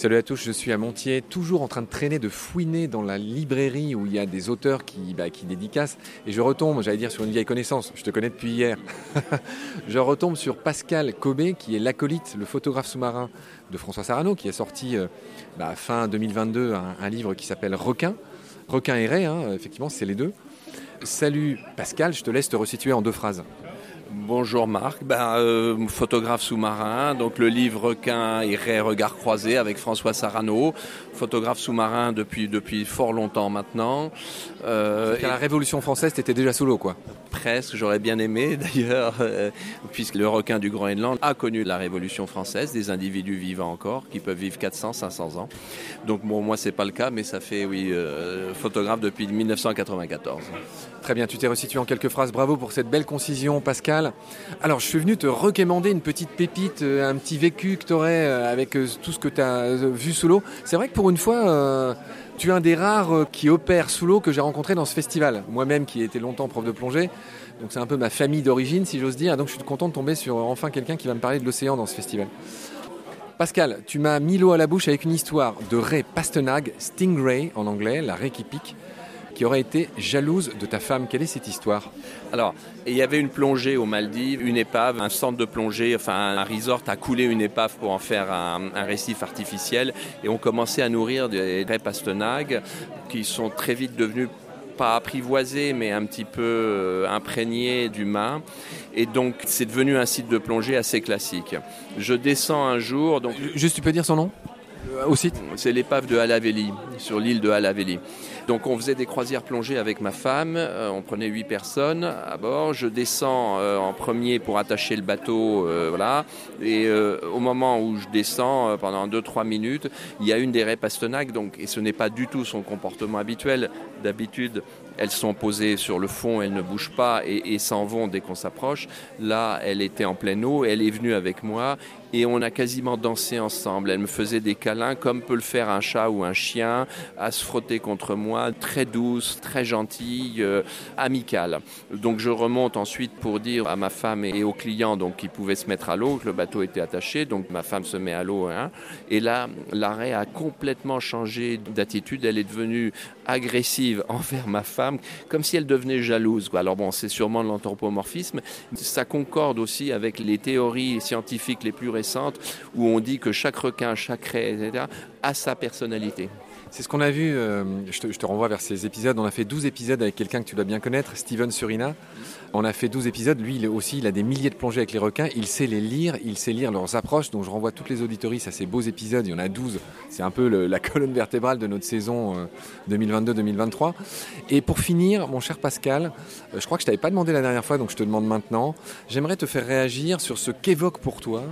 Salut à tous, je suis à Montier, toujours en train de traîner, de fouiner dans la librairie où il y a des auteurs qui, bah, dédicacent. Et je retombe, j'allais dire, sur une vieille connaissance, je te connais depuis hier. je retombe sur Pascal Cobé, qui est l'acolyte, le photographe sous-marin de François Sarano, qui a sorti euh, bah, fin 2022 un, livre qui s'appelle Requin. Requin et Ray, hein, effectivement, c'est les deux. Salut Pascal, je te laisse te resituer en deux phrases. Bonjour Marc, ben, euh, photographe sous-marin, donc le livre Requin et Regard croisé avec François Sarano, photographe sous-marin depuis, depuis fort longtemps maintenant. Euh, à la Révolution française, tu étais déjà sous l'eau quoi Presque, j'aurais bien aimé d'ailleurs, euh, puisque le requin du Groenland a connu la Révolution française, des individus vivants encore, qui peuvent vivre 400, 500 ans. Donc bon, moi c'est pas le cas, mais ça fait, oui, photographe depuis 1994. Très bien, tu t'es resitué en quelques phrases. Bravo pour cette belle concision, Pascal. Alors, je suis venu te recommander une petite pépite, euh, un petit vécu que tu aurais euh, avec euh, tout ce que tu as vu sous l'eau. C'est vrai que pour une fois, tu es un des rares qui opère sous l'eau que j'ai rencontré dans ce festival. Moi-même, qui ai été longtemps prof de plongée, donc c'est un peu ma famille d'origine, si j'ose dire. Donc, je suis content de tomber sur enfin quelqu'un qui va me parler de l'océan dans ce festival. Pascal, tu m'as mis l'eau à la bouche avec une histoire de Ray Pastenag, Stingray en anglais, la raie qui pique qui aurait été jalouse de ta femme. Quelle est cette histoire? Alors, il y avait une plongée aux Maldives, une épave, un centre de plongée, enfin un resort a coulé une épave pour en faire un, récif artificiel et on commençait à nourrir des raies pastenagues qui sont très vite devenus pas apprivoisés, mais un petit peu euh, imprégnés d'humains. Et donc, c'est devenu un site de plongée assez classique. Je descends un jour. Donc... Juste, tu peux dire son nom? Euh, au site C'est l'épave de Halaveli, sur l'île de Halaveli. Donc on faisait des croisières plongées avec ma femme, euh, on prenait huit personnes à bord, je descends euh, en premier pour attacher le bateau, euh, voilà, et au moment où je descends, pendant 2-3 minutes, il y a une des raies donc, et ce n'est pas du tout son comportement habituel, d'habitude elles sont posées sur le fond, elles ne bougent pas et, s'en vont dès qu'on s'approche. Là, elle était en pleine eau, elle est venue avec moi et on a quasiment dansé ensemble. Elle me faisait des câlins comme peut le faire un chat ou un chien, à se frotter contre moi, très douce, très gentille, euh, amicale. Donc je remonte ensuite pour dire à ma femme et aux clients donc qu'ils pouvaient se mettre à l'eau, que le bateau était attaché. Donc ma femme se met à l'eau. Hein, et là, l'arrêt a complètement changé d'attitude. Elle est devenue agressive envers ma femme, comme si elle devenait jalouse. Alors bon, c'est sûrement de l'anthropomorphisme. Ça concorde aussi avec les théories scientifiques les plus récentes où on dit que chaque requin, chaque raie, etc., a sa personnalité. C'est ce qu'on a vu, euh, je, te, renvoie vers ces épisodes, on a fait 12 épisodes avec quelqu'un que tu dois bien connaître, Steven Surina. On a fait 12 épisodes, lui aussi, il a des milliers de plongées avec les requins, il sait les lire, il sait lire leurs approches, donc je renvoie toutes les auditories à ces beaux épisodes, il y en a 12, c'est un peu la colonne vertébrale de notre saison 2022-2023. Euh, Et pour finir, mon cher Pascal, euh, je crois que je t'avais pas demandé la dernière fois, donc je te demande maintenant, j'aimerais te faire réagir sur ce qu'évoque pour toi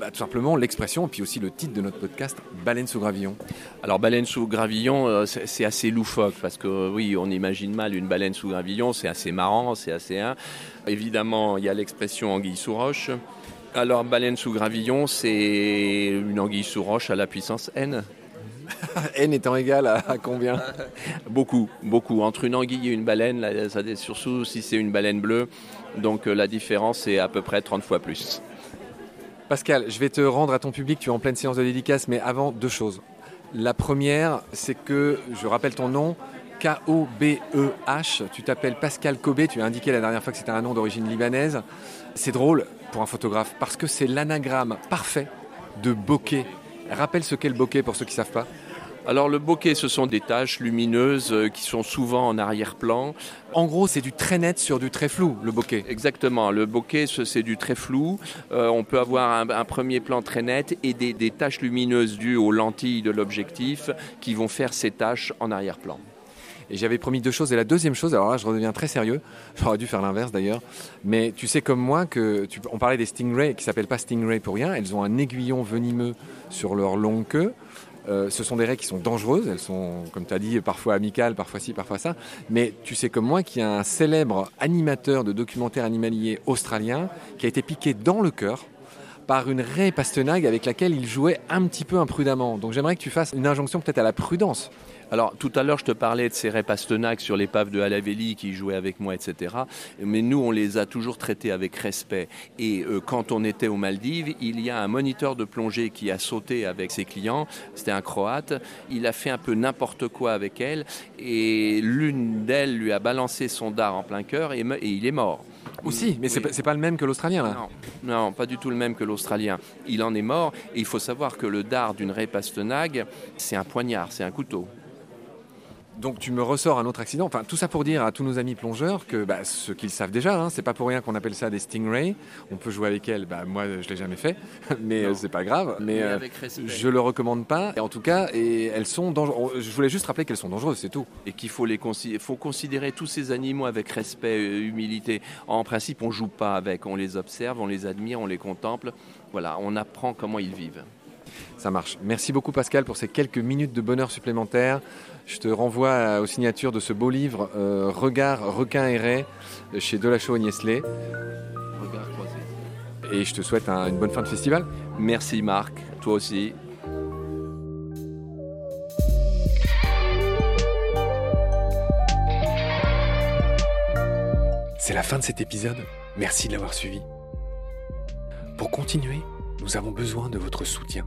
bah, tout simplement l'expression, puis aussi le titre de notre podcast, Baleine sous gravillon. Alors baleine sous gravillon, euh, c'est assez loufoque, parce que oui, on imagine mal une baleine sous gravillon, c'est assez marrant, c'est assez... Hein. Évidemment, il y a l'expression anguille sous roche. Alors baleine sous gravillon, c'est une anguille sous roche à la puissance n. n étant égal à, combien? Beaucoup, beaucoup. Entre une anguille et une baleine, là, ça, surtout si c'est une baleine bleue, donc euh, la différence est à peu près 30 fois plus. Pascal, je vais te rendre à ton public, tu es en pleine séance de dédicace, mais avant deux choses. La première, c'est que, je rappelle ton nom, K-O-B-E-H, tu t'appelles Pascal Kobe, tu as indiqué la dernière fois que c'était un nom d'origine libanaise. C'est drôle pour un photographe parce que c'est l'anagramme parfait de bokeh. Rappelle ce qu'est le bokeh pour ceux qui ne savent pas. Alors le bokeh, ce sont des taches lumineuses euh, qui sont souvent en arrière-plan. En gros, c'est du très net sur du très flou, le bokeh. Exactement. Le bokeh, c'est du très flou. Euh, on peut avoir un, premier plan très net et des, des taches lumineuses dues aux lentilles de l'objectif qui vont faire ces taches en arrière-plan. Et j'avais promis deux choses. Et la deuxième chose, alors là, je redeviens très sérieux. J'aurais dû faire l'inverse d'ailleurs. Mais tu sais comme moi que on parlait des stingrays qui s'appellent pas stingrays pour rien. Elles ont un aiguillon venimeux sur leur longue queue. Euh, ce sont des raies qui sont dangereuses, elles sont, comme tu as dit, parfois amicales, parfois ci, parfois ça. Mais tu sais comme moi qu'il y a un célèbre animateur de documentaire animalier australien qui a été piqué dans le cœur par une raie pastenague avec laquelle il jouait un petit peu imprudemment. Donc j'aimerais que tu fasses une injonction peut-être à la prudence Alors, tout à l'heure, je te parlais de ces Ray Pastenac sur l'épave de Alavelli qui jouait avec moi, etc. Mais nous, on les a toujours traités avec respect. Et euh, quand on était aux Maldives, il y a un moniteur de plongée qui a sauté avec ses clients. C'était un Croate. Il a fait un peu n'importe quoi avec elle. Et l'une d'elles lui a balancé son dard en plein cœur et il est mort. Aussi, mais c'est pas, pas le même que l'Australien là. Non, non, pas du tout le même que l'Australien. Il en est mort et il faut savoir que le dard d'une Ray Pastenague, c'est un poignard, c'est un couteau. Donc tu me ressors un autre accident. Enfin, tout ça pour dire à tous nos amis plongeurs que bah, ce qu'ils savent déjà, hein, c'est pas pour rien qu'on appelle ça des stingrays. On peut jouer avec elles. Bah, moi, je l'ai jamais fait, mais euh, c'est pas grave. Mais, euh, je le recommande pas. Et en tout cas, et elles sont dangereuses. Je voulais juste rappeler qu'elles sont dangereuses, c'est tout. Et qu'il faut les faut considérer tous ces animaux avec respect, et euh, humilité. En principe, on joue pas avec. On les observe, on les admire, on les contemple. Voilà, on apprend comment ils vivent. Ça marche. Merci beaucoup Pascal pour ces quelques minutes de bonheur supplémentaires. Je te renvoie aux signatures de ce beau livre euh, Regard, requin et ray chez Delachaux Niesley. Regard croisé. Et je te souhaite une bonne fin de festival. Merci Marc, toi aussi. C'est la fin de cet épisode. Merci de l'avoir suivi. Pour continuer, nous avons besoin de votre soutien.